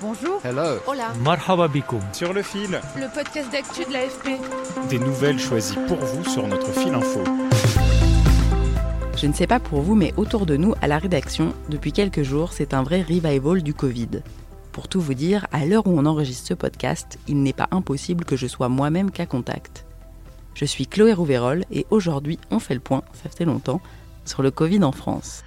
Bonjour. Hello. Hola. Marhaba bikoum. Sur le fil, Le podcast d'actu de l'AFP. des nouvelles choisies pour vous sur notre fil info. Je ne sais pas pour vous, mais autour de nous, à la rédaction, depuis quelques jours, c'est un vrai revival du Covid. Pour tout vous dire, à l'heure où on enregistre ce podcast, il n'est pas impossible que je sois moi-même qu'à contact. Je suis Chloé Rouverol et aujourd'hui, on fait le point, ça fait longtemps, sur le Covid en France.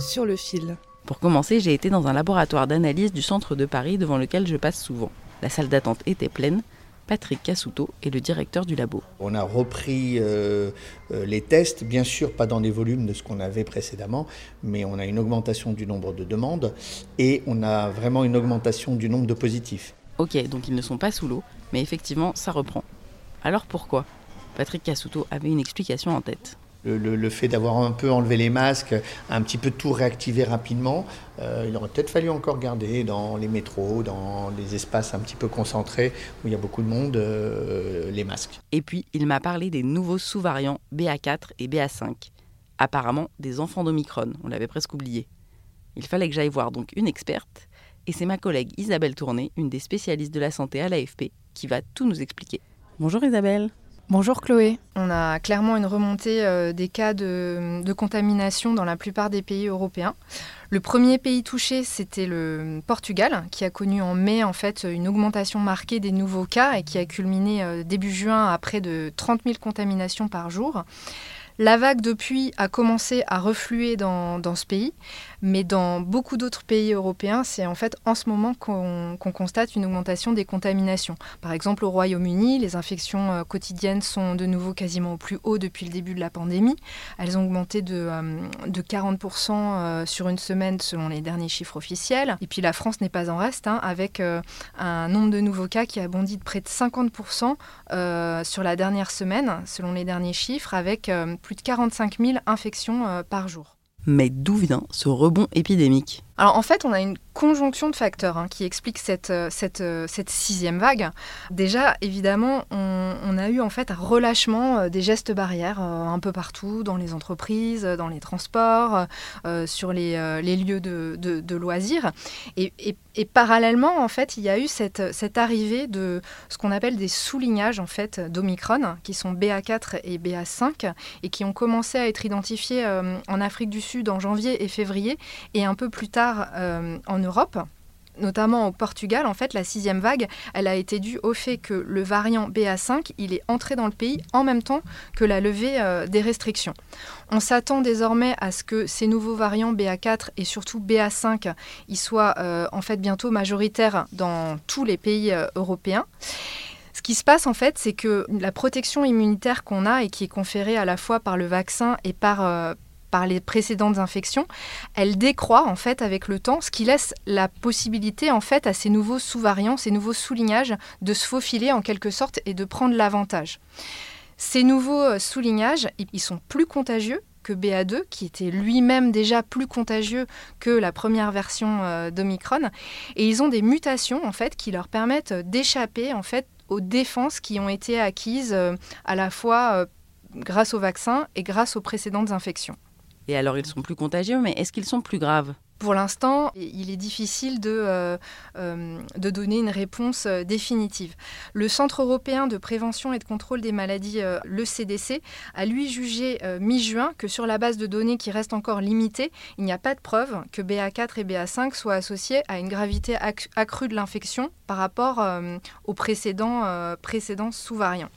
Sur le fil. Pour commencer, j'ai été dans un laboratoire d'analyse du centre de Paris devant lequel je passe souvent. La salle d'attente était pleine. Patrick Cassuto est le directeur du labo. On a repris euh, euh, les tests, bien sûr pas dans les volumes de ce qu'on avait précédemment, mais on a une augmentation du nombre de demandes et on a vraiment une augmentation du nombre de positifs. Ok, donc ils ne sont pas sous l'eau, mais effectivement, ça reprend. Alors pourquoi? Patrick Cassuto avait une explication en tête. Le, le- le fait d'avoir un peu enlevé les masques, un petit peu tout réactivé rapidement, euh, il aurait peut-être fallu encore garder dans les métros, dans les espaces un petit peu concentrés où il y a beaucoup de monde, euh, les masques. Et puis, il m'a parlé des nouveaux sous-variants BA4 et BA5. Apparemment, des enfants d'Omicron, on l'avait presque oublié. Il fallait que j'aille voir donc une experte, et c'est ma collègue Isabelle Tourné, une des spécialistes de la santé à l'AFP, qui va tout nous expliquer. Bonjour Isabelle. Bonjour Chloé. On a clairement une remontée euh, des cas de, contamination dans la plupart des pays européens. Le premier pays touché, c'était le Portugal, qui a connu en mai en fait une augmentation marquée des nouveaux cas et qui a culminé euh, début juin à près de 30 000 contaminations par jour. La vague depuis a commencé à refluer dans, dans ce pays, mais dans beaucoup d'autres pays européens, c'est en fait en ce moment qu'on constate une augmentation des contaminations. Par exemple, au Royaume-Uni, les infections euh, quotidiennes sont de nouveau quasiment au plus haut depuis le début de la pandémie. Elles ont augmenté de, euh, de 40% euh, sur une semaine selon les derniers chiffres officiels. Et puis la France n'est pas en reste, hein, avec un nombre de nouveaux cas qui a bondi de près de 50% euh, sur la dernière semaine, selon les derniers chiffres, avec plus de 45 000 infections euh, par jour. Mais d'où vient ce rebond épidémique? Alors en fait, on a une conjonction de facteurs hein, qui explique cette, euh, cette, euh, cette sixième vague. Déjà, évidemment, on, a eu en fait un relâchement euh, des gestes barrières un peu partout, dans les entreprises, dans les transports, sur les, les lieux de, de- loisirs. Et, et- et parallèlement, en fait, il y a eu cette, cette arrivée de ce qu'on appelle des soulignages en fait d'Omicron, qui sont BA4 et BA5, et qui ont commencé à être identifiés en Afrique du Sud en janvier et février, et un peu plus tard euh, en Europe. Notamment au Portugal, en fait, la sixième vague, elle a été due au fait que le variant BA5, il est entré dans le pays en même temps que la levée euh, des restrictions. On s'attend désormais à ce que ces nouveaux variants BA4 et surtout BA5, ils soient euh, en fait bientôt majoritaires dans tous les pays européens. Ce qui se passe en fait, c'est que la protection immunitaire qu'on a et qui est conférée à la fois par le vaccin et par, par les précédentes infections, elle décroît en fait avec le temps, ce qui laisse la possibilité en fait à ces nouveaux sous-variants, ces nouveaux soulignages de se faufiler en quelque sorte et de prendre l'avantage. Ces nouveaux euh, soulignages, ils- sont plus contagieux que BA2, qui était lui-même déjà plus contagieux que la première version euh, d'Omicron, et ils ont des mutations qui leur permettent euh, d'échapper en fait aux défenses qui ont été acquises à la fois grâce au vaccin et grâce aux précédentes infections. Et alors ils sont plus contagieux, mais est-ce qu'ils sont plus graves? Pour l'instant, il est difficile de, euh, euh, donner une réponse euh, définitive. Le Centre européen de prévention et de contrôle des maladies, le CDC, a lui jugé mi-juin que sur la base de données qui reste encore limitée, il n'y a pas de preuve que BA4 et BA5 soient associés à une gravité acc- accrue de l'infection par rapport aux précédents, sous-variants.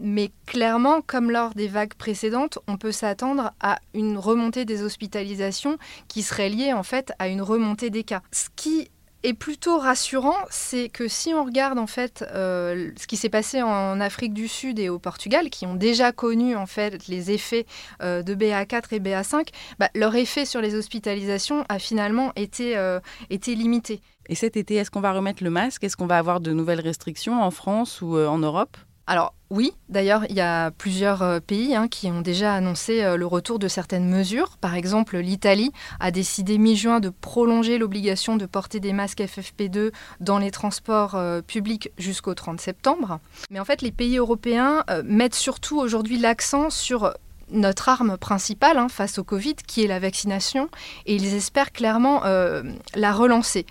Mais clairement, comme lors des vagues précédentes, on peut s'attendre à une remontée des hospitalisations qui serait liée en fait à une remontée des cas. Ce qui est plutôt rassurant, c'est que si on regarde en fait euh, ce qui s'est passé en Afrique du Sud et au Portugal, qui ont déjà connu en fait les effets euh, de BA4 et BA5, bah, leur effet sur les hospitalisations a finalement été, euh, été limité. Et cet été, est-ce qu'on va remettre le masque? Est-ce qu'on va avoir de nouvelles restrictions en France ou en Europe? Alors oui, d'ailleurs, il y a plusieurs euh, pays hein, qui ont déjà annoncé euh, le retour de certaines mesures. Par exemple, l'Italie a décidé mi-juin de prolonger l'obligation de porter des masques FFP2 dans les transports euh, publics jusqu'au 30 septembre. Mais en fait, les pays européens mettent surtout aujourd'hui l'accent sur notre arme principale hein, face au Covid, qui est la vaccination, et ils espèrent clairement euh, la relancer.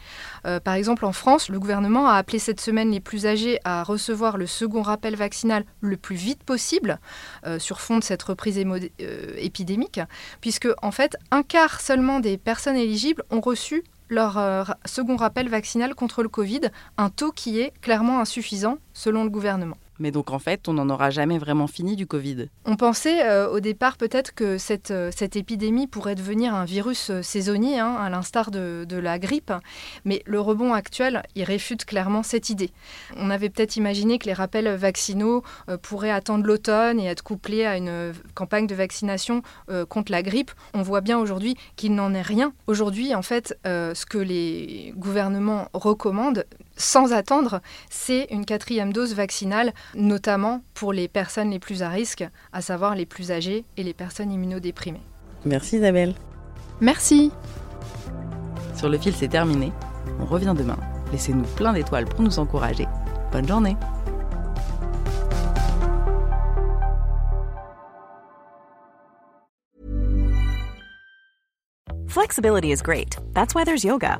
Euh, par exemple, en France, le gouvernement a appelé cette semaine les plus âgés à recevoir le second rappel vaccinal le plus vite possible, euh, sur fond de cette reprise épidémique, puisque en fait, un quart seulement des personnes éligibles ont reçu leur second rappel vaccinal contre le Covid, un taux qui est clairement insuffisant selon le gouvernement. Mais donc en fait, on n'en aura jamais vraiment fini du Covid. On pensait euh, au départ peut-être que cette, euh, cette épidémie pourrait devenir un virus euh, saisonnier, hein, à l'instar de, de, la grippe, mais le rebond actuel, il réfute clairement cette idée. On avait peut-être imaginé que les rappels vaccinaux pourraient attendre l'automne et être couplés à une campagne de vaccination contre la grippe. On voit bien aujourd'hui qu'il n'en est rien. Aujourd'hui, en fait, ce que les gouvernements recommandent, sans attendre, c'est une quatrième dose vaccinale, notamment pour les personnes les plus à risque, à savoir les plus âgées et les personnes immunodéprimées. Merci Isabelle. Merci. Sur le fil, c'est terminé. On revient demain. Laissez-nous plein d'étoiles pour nous encourager. Bonne journée. Flexibility is great. That's why there's yoga.